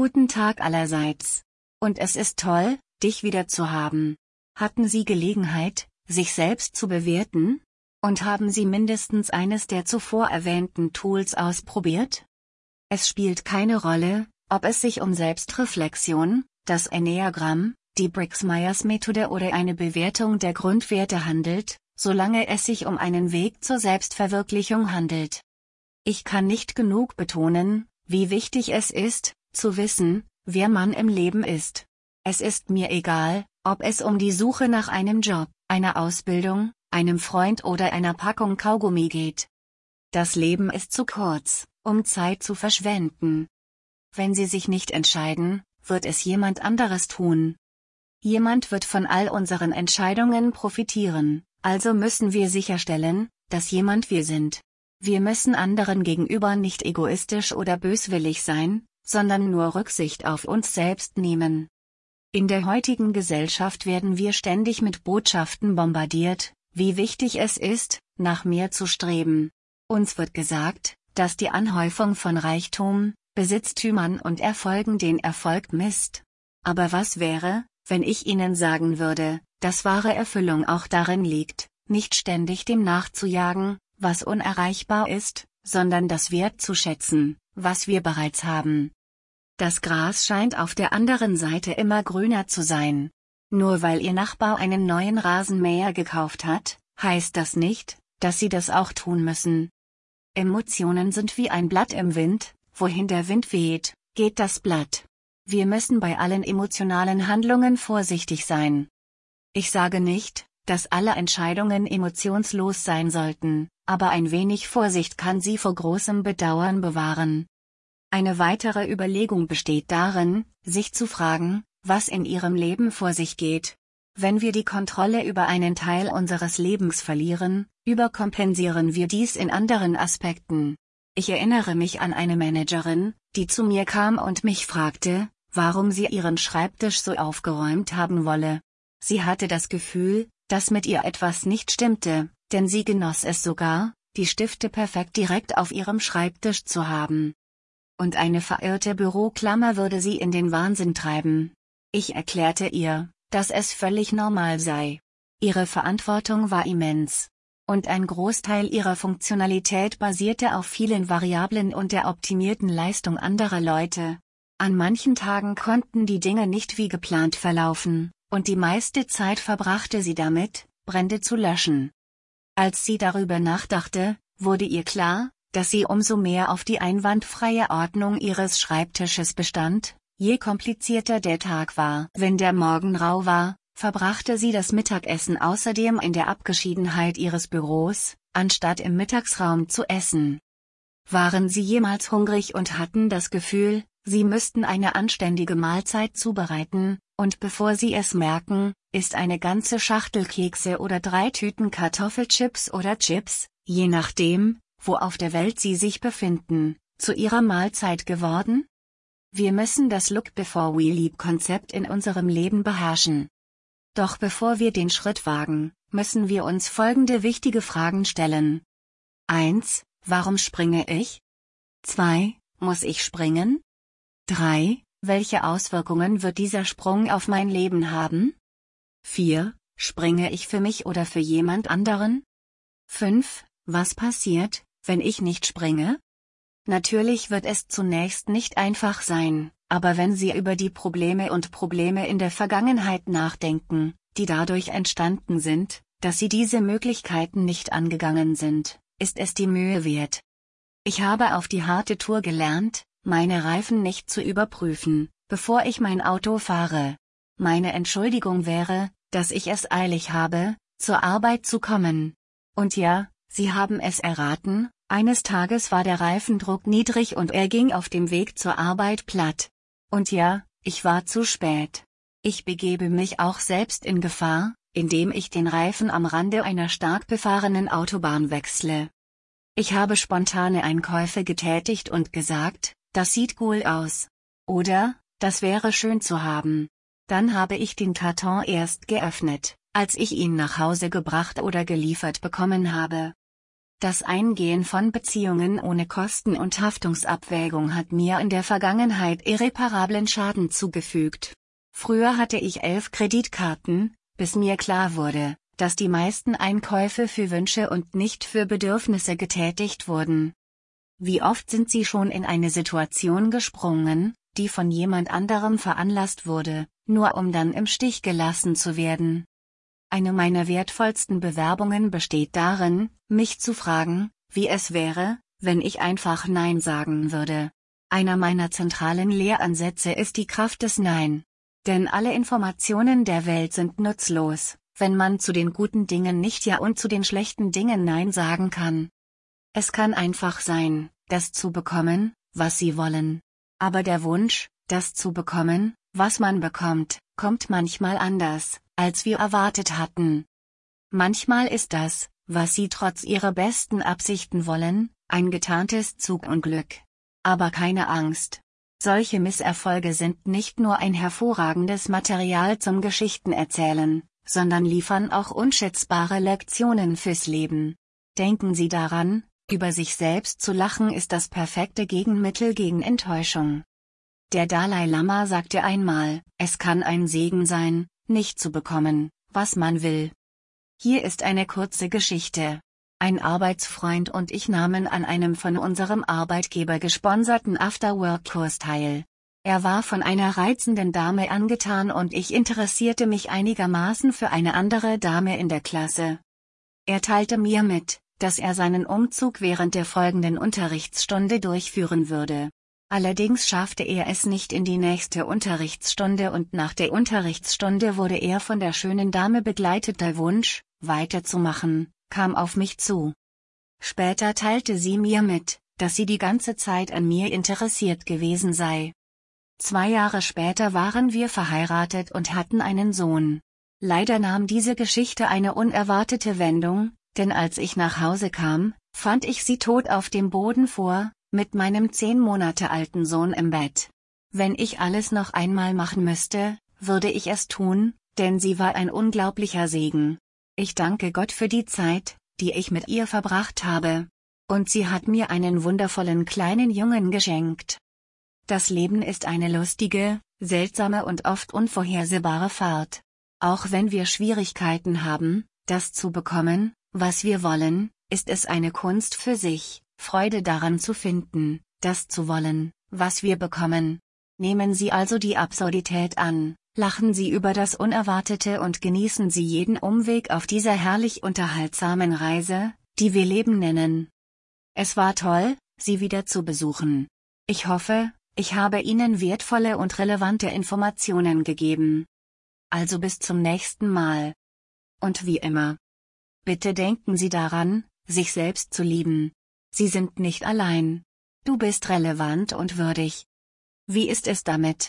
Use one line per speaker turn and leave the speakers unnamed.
Guten Tag allerseits. Und es ist toll, dich wieder zu haben. Hatten Sie Gelegenheit, sich selbst zu bewerten? Und haben Sie mindestens eines der zuvor erwähnten Tools ausprobiert? Es spielt keine Rolle, ob es sich um Selbstreflexion, das Enneagramm, die Briggs-Myers-Methode oder eine Bewertung der Grundwerte handelt, solange es sich um einen Weg zur Selbstverwirklichung handelt. Ich kann nicht genug betonen, wie wichtig es ist, zu wissen, wer man im Leben ist. Es ist mir egal, ob es um die Suche nach einem Job, einer Ausbildung, einem Freund oder einer Packung Kaugummi geht. Das Leben ist zu kurz, um Zeit zu verschwenden. Wenn Sie sich nicht entscheiden, wird es jemand anderes tun. Jemand wird von all unseren Entscheidungen profitieren, also müssen wir sicherstellen, dass jemand wir sind. Wir müssen anderen gegenüber nicht egoistisch oder böswillig sein, sondern nur Rücksicht auf uns selbst nehmen. In der heutigen Gesellschaft werden wir ständig mit Botschaften bombardiert, wie wichtig es ist, nach mehr zu streben. Uns wird gesagt, dass die Anhäufung von Reichtum, Besitztümern und Erfolgen den Erfolg misst. Aber was wäre, wenn ich Ihnen sagen würde, dass wahre Erfüllung auch darin liegt, nicht ständig dem nachzujagen, was unerreichbar ist, sondern das Wert zu schätzen, was wir bereits haben. Das Gras scheint auf der anderen Seite immer grüner zu sein. Nur weil Ihr Nachbar einen neuen Rasenmäher gekauft hat, heißt das nicht, dass Sie das auch tun müssen. Emotionen sind wie ein Blatt im Wind, wohin der Wind weht, geht das Blatt. Wir müssen bei allen emotionalen Handlungen vorsichtig sein. Ich sage nicht, dass alle Entscheidungen emotionslos sein sollten, aber ein wenig Vorsicht kann sie vor großem Bedauern bewahren. Eine weitere Überlegung besteht darin, sich zu fragen, was in ihrem Leben vor sich geht. Wenn wir die Kontrolle über einen Teil unseres Lebens verlieren, überkompensieren wir dies in anderen Aspekten. Ich erinnere mich an eine Managerin, die zu mir kam und mich fragte, warum sie ihren Schreibtisch so aufgeräumt haben wolle. Sie hatte das Gefühl, dass mit ihr etwas nicht stimmte, denn sie genoss es sogar, die Stifte perfekt direkt auf ihrem Schreibtisch zu haben. Und eine verirrte Büroklammer würde sie in den Wahnsinn treiben. Ich erklärte ihr, dass es völlig normal sei. Ihre Verantwortung war immens. Und ein Großteil ihrer Funktionalität basierte auf vielen Variablen und der optimierten Leistung anderer Leute. An manchen Tagen konnten die Dinge nicht wie geplant verlaufen, und die meiste Zeit verbrachte sie damit, Brände zu löschen. Als sie darüber nachdachte, wurde ihr klar, dass sie umso mehr auf die einwandfreie Ordnung ihres Schreibtisches bestand, je komplizierter der Tag war. Wenn der Morgen rau war, verbrachte sie das Mittagessen außerdem in der Abgeschiedenheit ihres Büros, anstatt im Mittagsraum zu essen. Waren sie jemals hungrig und hatten das Gefühl, Sie müssten eine anständige Mahlzeit zubereiten, und bevor Sie es merken, ist eine ganze Schachtel Kekse oder drei Tüten Kartoffelchips oder Chips, je nachdem, wo auf der Welt Sie sich befinden, zu Ihrer Mahlzeit geworden? Wir müssen das Look Before We Leap Konzept in unserem Leben beherrschen. Doch bevor wir den Schritt wagen, müssen wir uns folgende wichtige Fragen stellen. 1. Warum springe ich? 2. Muss ich springen? 3. Welche Auswirkungen wird dieser Sprung auf mein Leben haben? 4. Springe ich für mich oder für jemand anderen? 5. Was passiert, wenn ich nicht springe? Natürlich wird es zunächst nicht einfach sein, aber wenn Sie über die Probleme und Probleme in der Vergangenheit nachdenken, die dadurch entstanden sind, dass Sie diese Möglichkeiten nicht angegangen sind, ist es die Mühe wert. Ich habe auf die harte Tour gelernt, meine Reifen nicht zu überprüfen, bevor ich mein Auto fahre. Meine Entschuldigung wäre, dass ich es eilig habe, zur Arbeit zu kommen. Und ja, Sie haben es erraten, eines Tages war der Reifendruck niedrig und er ging auf dem Weg zur Arbeit platt. Und ja, ich war zu spät. Ich begebe mich auch selbst in Gefahr, indem ich den Reifen am Rande einer stark befahrenen Autobahn wechsle. Ich habe spontane Einkäufe getätigt und gesagt, das sieht cool aus. Oder, das wäre schön zu haben. Dann habe ich den Karton erst geöffnet, als ich ihn nach Hause gebracht oder geliefert bekommen habe. Das Eingehen von Beziehungen ohne Kosten- und Haftungsabwägung hat mir in der Vergangenheit irreparablen Schaden zugefügt. Früher hatte ich elf Kreditkarten, bis mir klar wurde, dass die meisten Einkäufe für Wünsche und nicht für Bedürfnisse getätigt wurden. Wie oft sind Sie schon in eine Situation gesprungen, die von jemand anderem veranlasst wurde, nur um dann im Stich gelassen zu werden? Eine meiner wertvollsten Bewerbungen besteht darin, mich zu fragen, wie es wäre, wenn ich einfach Nein sagen würde. Einer meiner zentralen Lehransätze ist die Kraft des Nein. Denn alle Informationen der Welt sind nutzlos, wenn man zu den guten Dingen nicht Ja und zu den schlechten Dingen Nein sagen kann. Es kann einfach sein, das zu bekommen, was Sie wollen. Aber der Wunsch, das zu bekommen, was man bekommt, kommt manchmal anders, als wir erwartet hatten. Manchmal ist das, was Sie trotz Ihrer besten Absichten wollen, ein getarntes Zugunglück. Aber keine Angst, solche Misserfolge sind nicht nur ein hervorragendes Material zum Geschichtenerzählen, sondern liefern auch unschätzbare Lektionen fürs Leben. Denken Sie daran, über sich selbst zu lachen ist das perfekte Gegenmittel gegen Enttäuschung. Der Dalai Lama sagte einmal, es kann ein Segen sein, nicht zu bekommen, was man will. Hier ist eine kurze Geschichte. Ein Arbeitsfreund und ich nahmen an einem von unserem Arbeitgeber gesponserten Afterwork-Kurs teil. Er war von einer reizenden Dame angetan und ich interessierte mich einigermaßen für eine andere Dame in der Klasse. Er teilte mir mit, dass er seinen Umzug während der folgenden Unterrichtsstunde durchführen würde. Allerdings schaffte er es nicht in die nächste Unterrichtsstunde und nach der Unterrichtsstunde wurde er von der schönen Dame begleitet. Der Wunsch, weiterzumachen, kam auf mich zu. Später teilte sie mir mit, dass sie die ganze Zeit an mir interessiert gewesen sei. Zwei Jahre später waren wir verheiratet und hatten einen Sohn. Leider nahm diese Geschichte eine unerwartete Wendung, denn als ich nach Hause kam, fand ich sie tot auf dem Boden vor, mit meinem zehn Monate alten Sohn im Bett. Wenn ich alles noch einmal machen müsste, würde ich es tun, denn sie war ein unglaublicher Segen. Ich danke Gott für die Zeit, die ich mit ihr verbracht habe. Und sie hat mir einen wundervollen kleinen Jungen geschenkt. Das Leben ist eine lustige, seltsame und oft unvorhersehbare Fahrt. Auch wenn wir Schwierigkeiten haben, das zu bekommen, was wir wollen, ist es eine Kunst für sich, Freude daran zu finden, das zu wollen, was wir bekommen. Nehmen Sie also die Absurdität an, Lachen Sie über das Unerwartete und genießen Sie jeden Umweg auf dieser herrlich unterhaltsamen Reise, die wir Leben nennen. Es war toll, Sie wieder zu besuchen. Ich hoffe, ich habe Ihnen wertvolle und relevante Informationen gegeben. Also bis zum nächsten Mal. Und wie immer. Bitte denken Sie daran, sich selbst zu lieben. Sie sind nicht allein. Du bist relevant und würdig. Wie ist es damit?